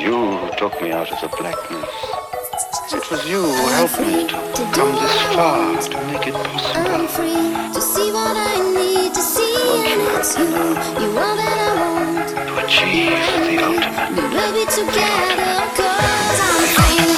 you who took me out of the blackness. It was you who helped me to come this far, to make it possible. I'm free to see what I need to see. What you have. You all that I want. To achieve the ultimate. Maybe together, cause I'm free.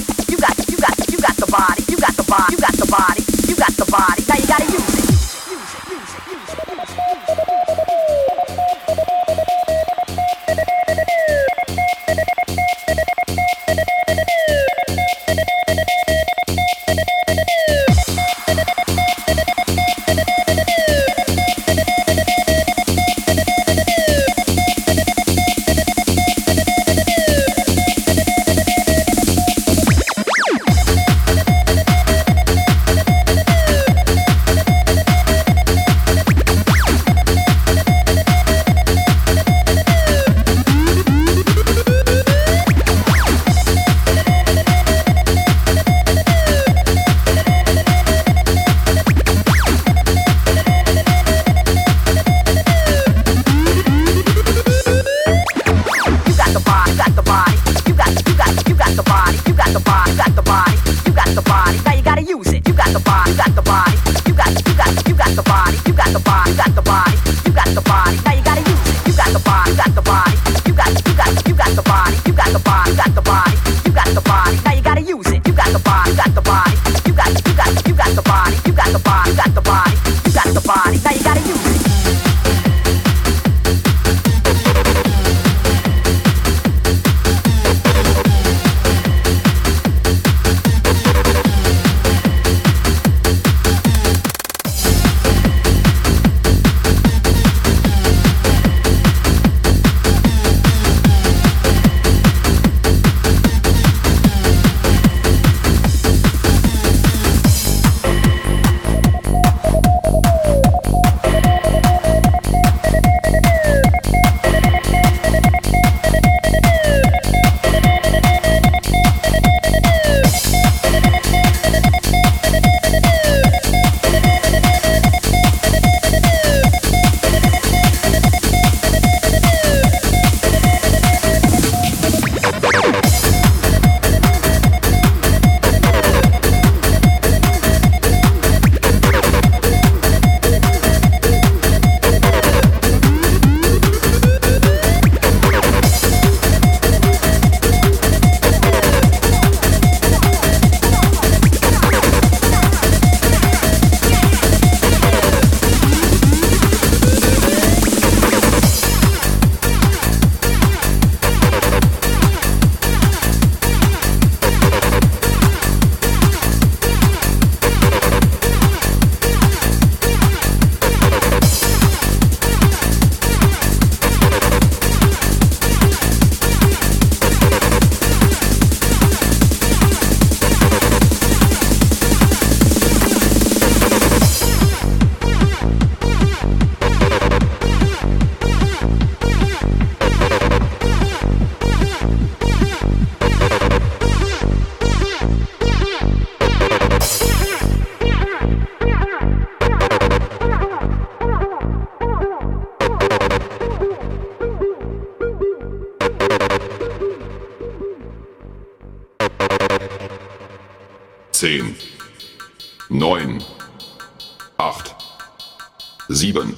sieben,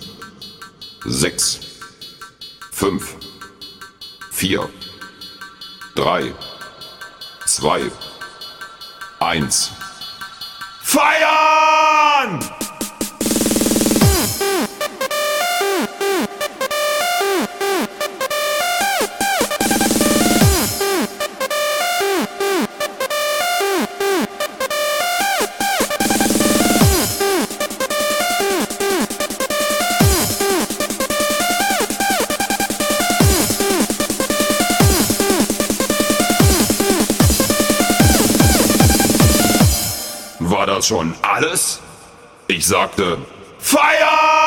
sechs, fünf, vier, drei, zwei, eins. Feiern! Das schon alles? Ich sagte, feiern!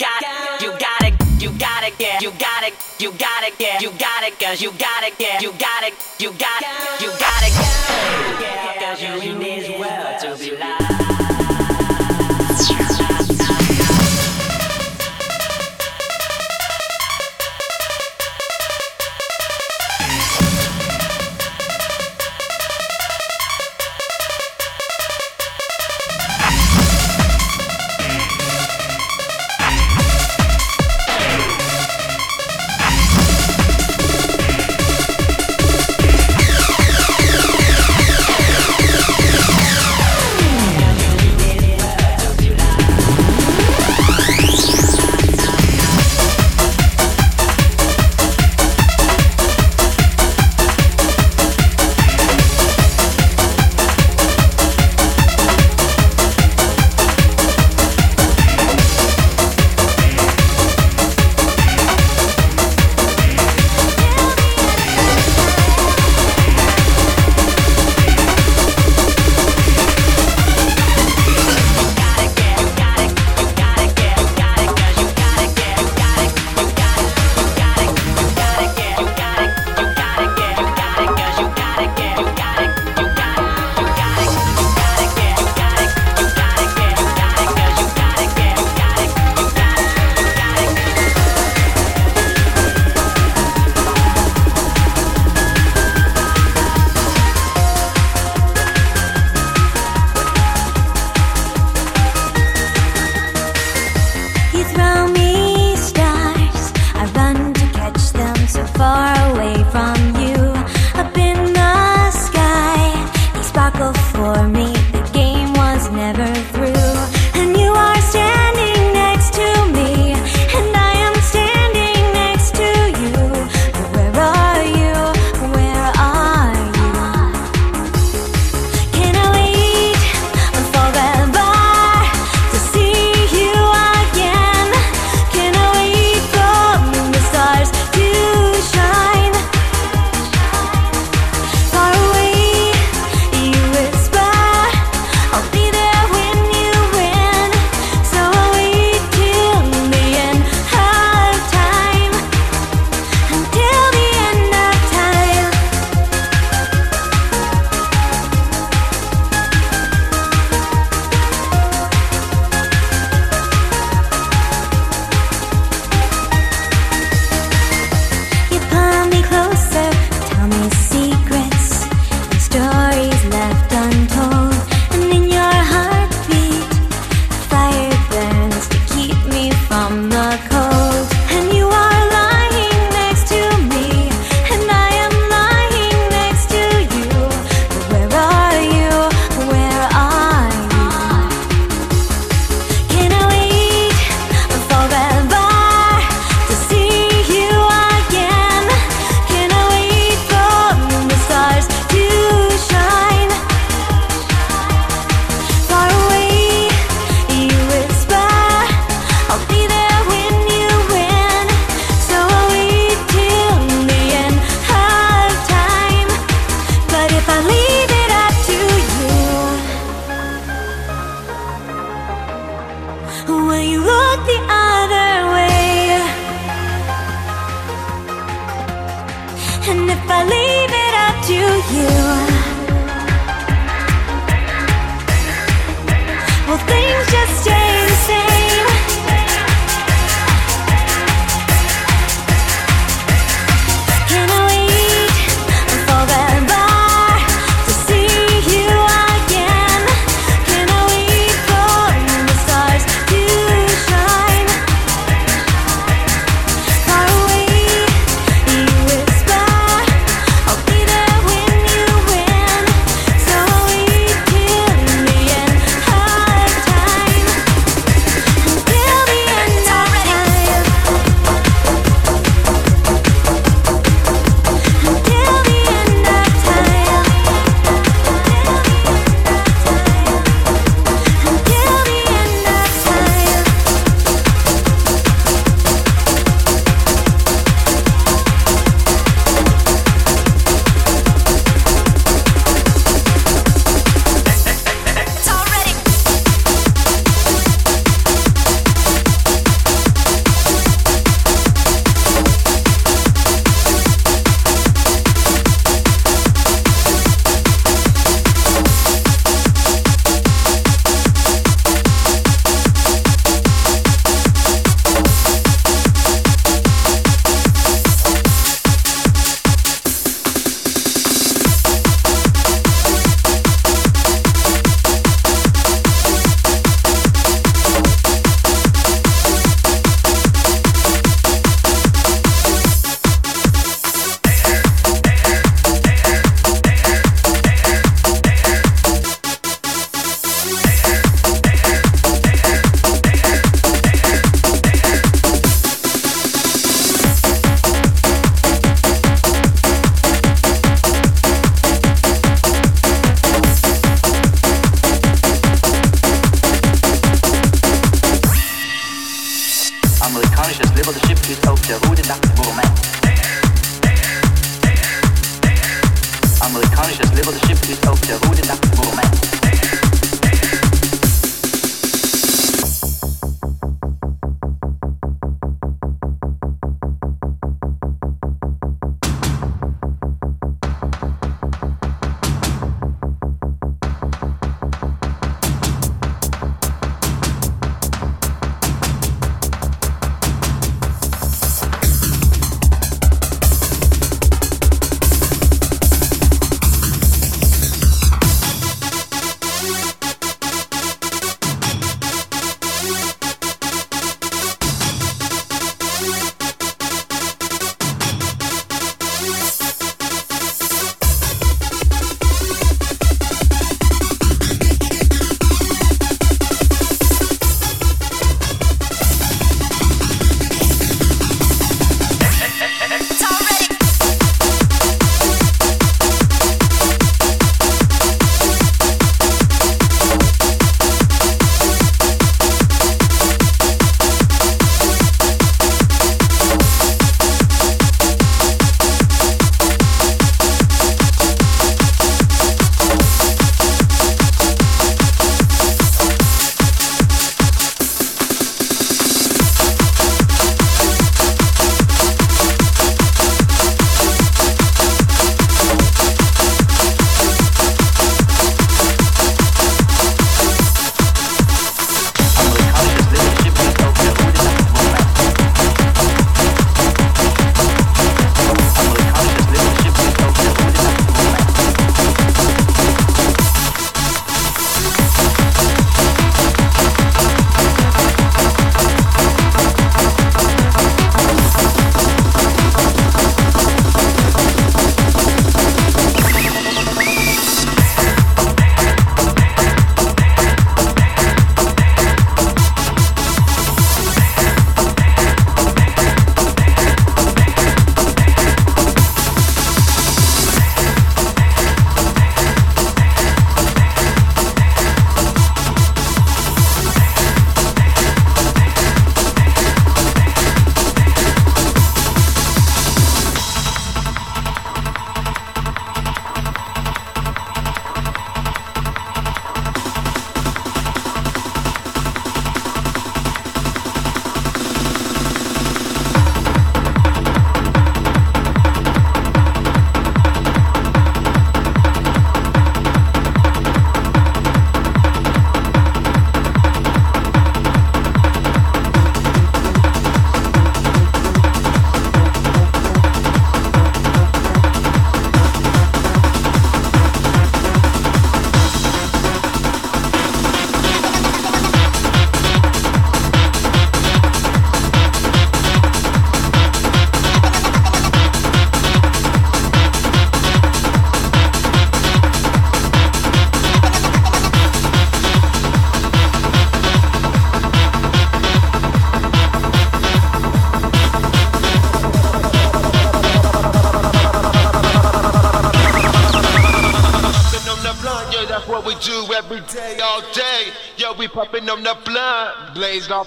Got you got it, you got it, yeah, you got it, you got it, yeah, you got it, cause you got it, yeah, you got it, you got it, you got it, cause you need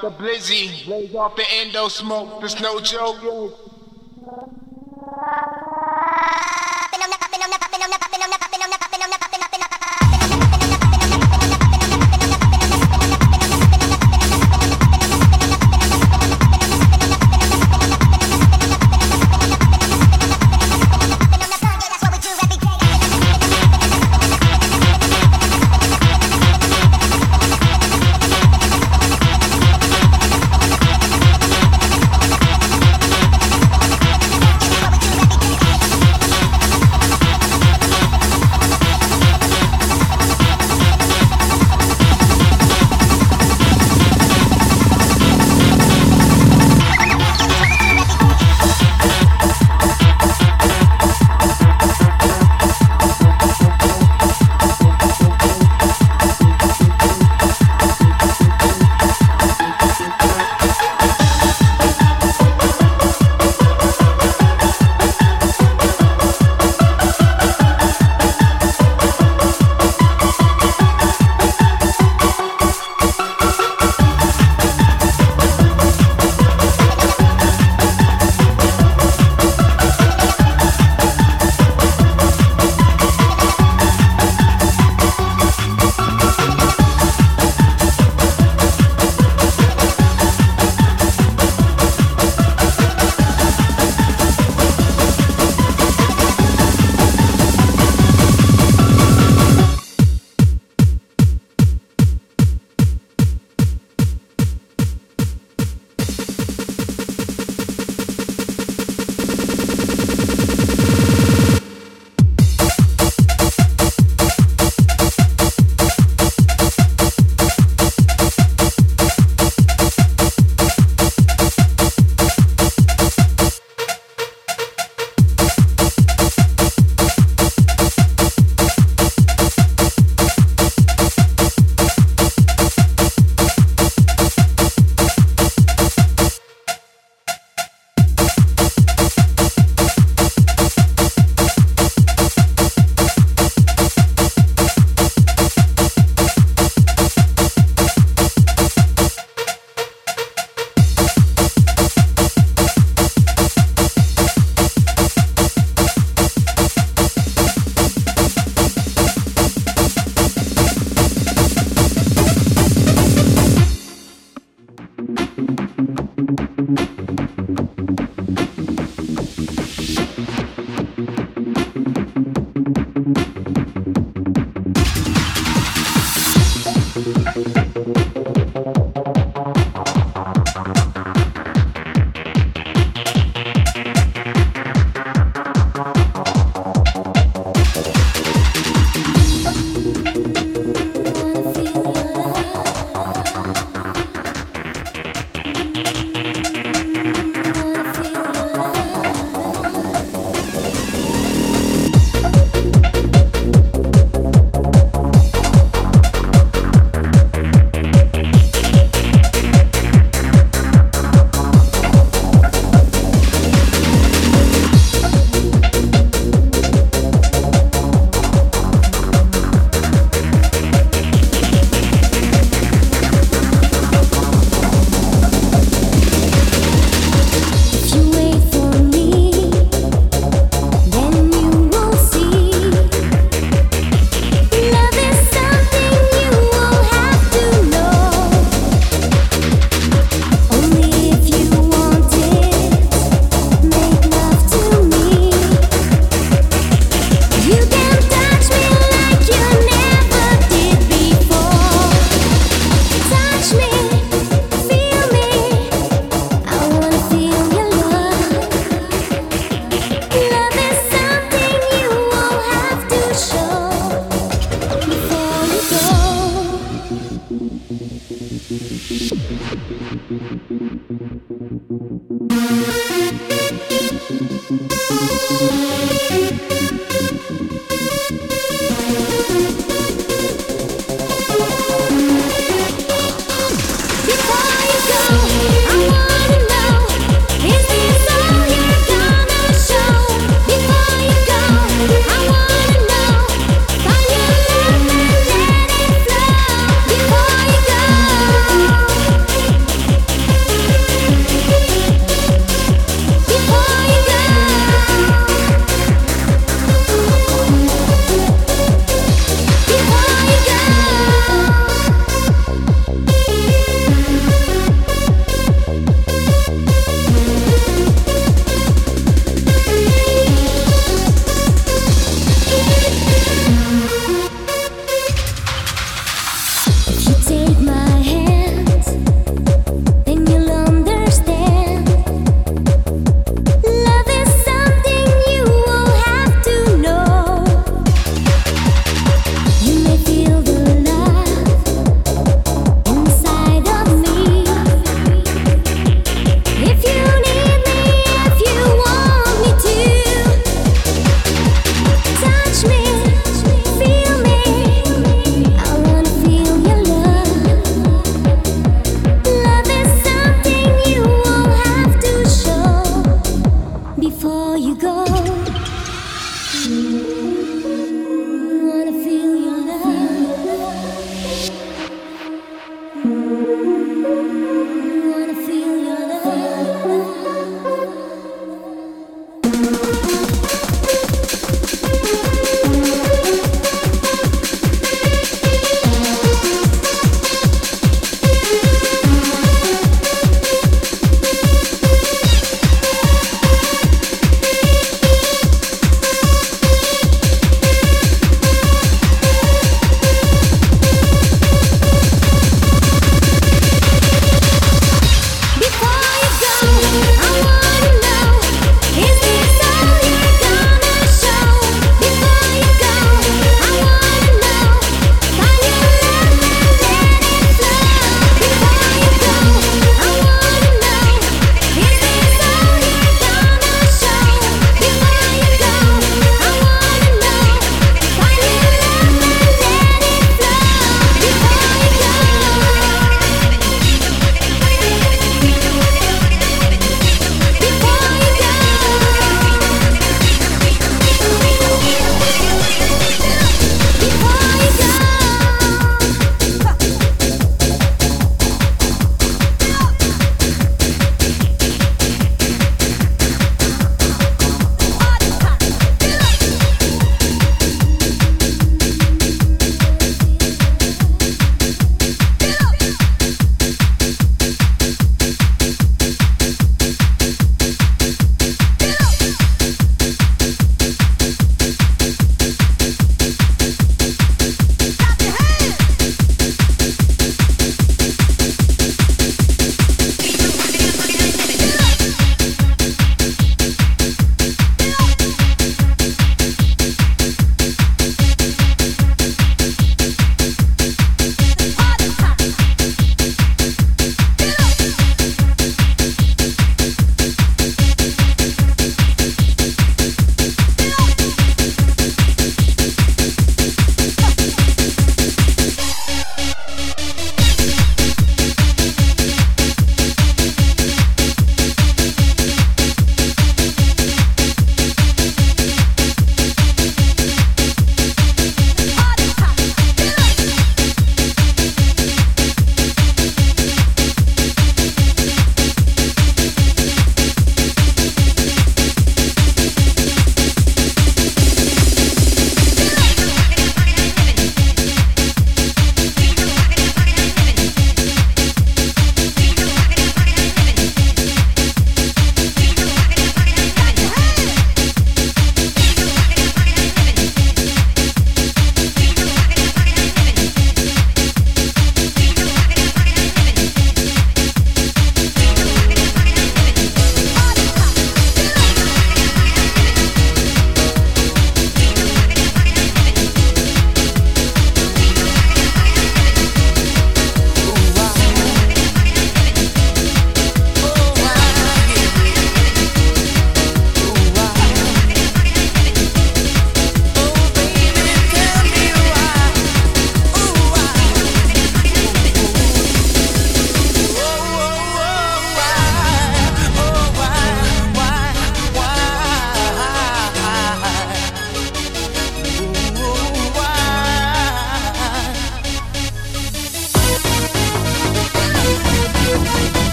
the blizzy, blaze off the endo smoke. It's no joke.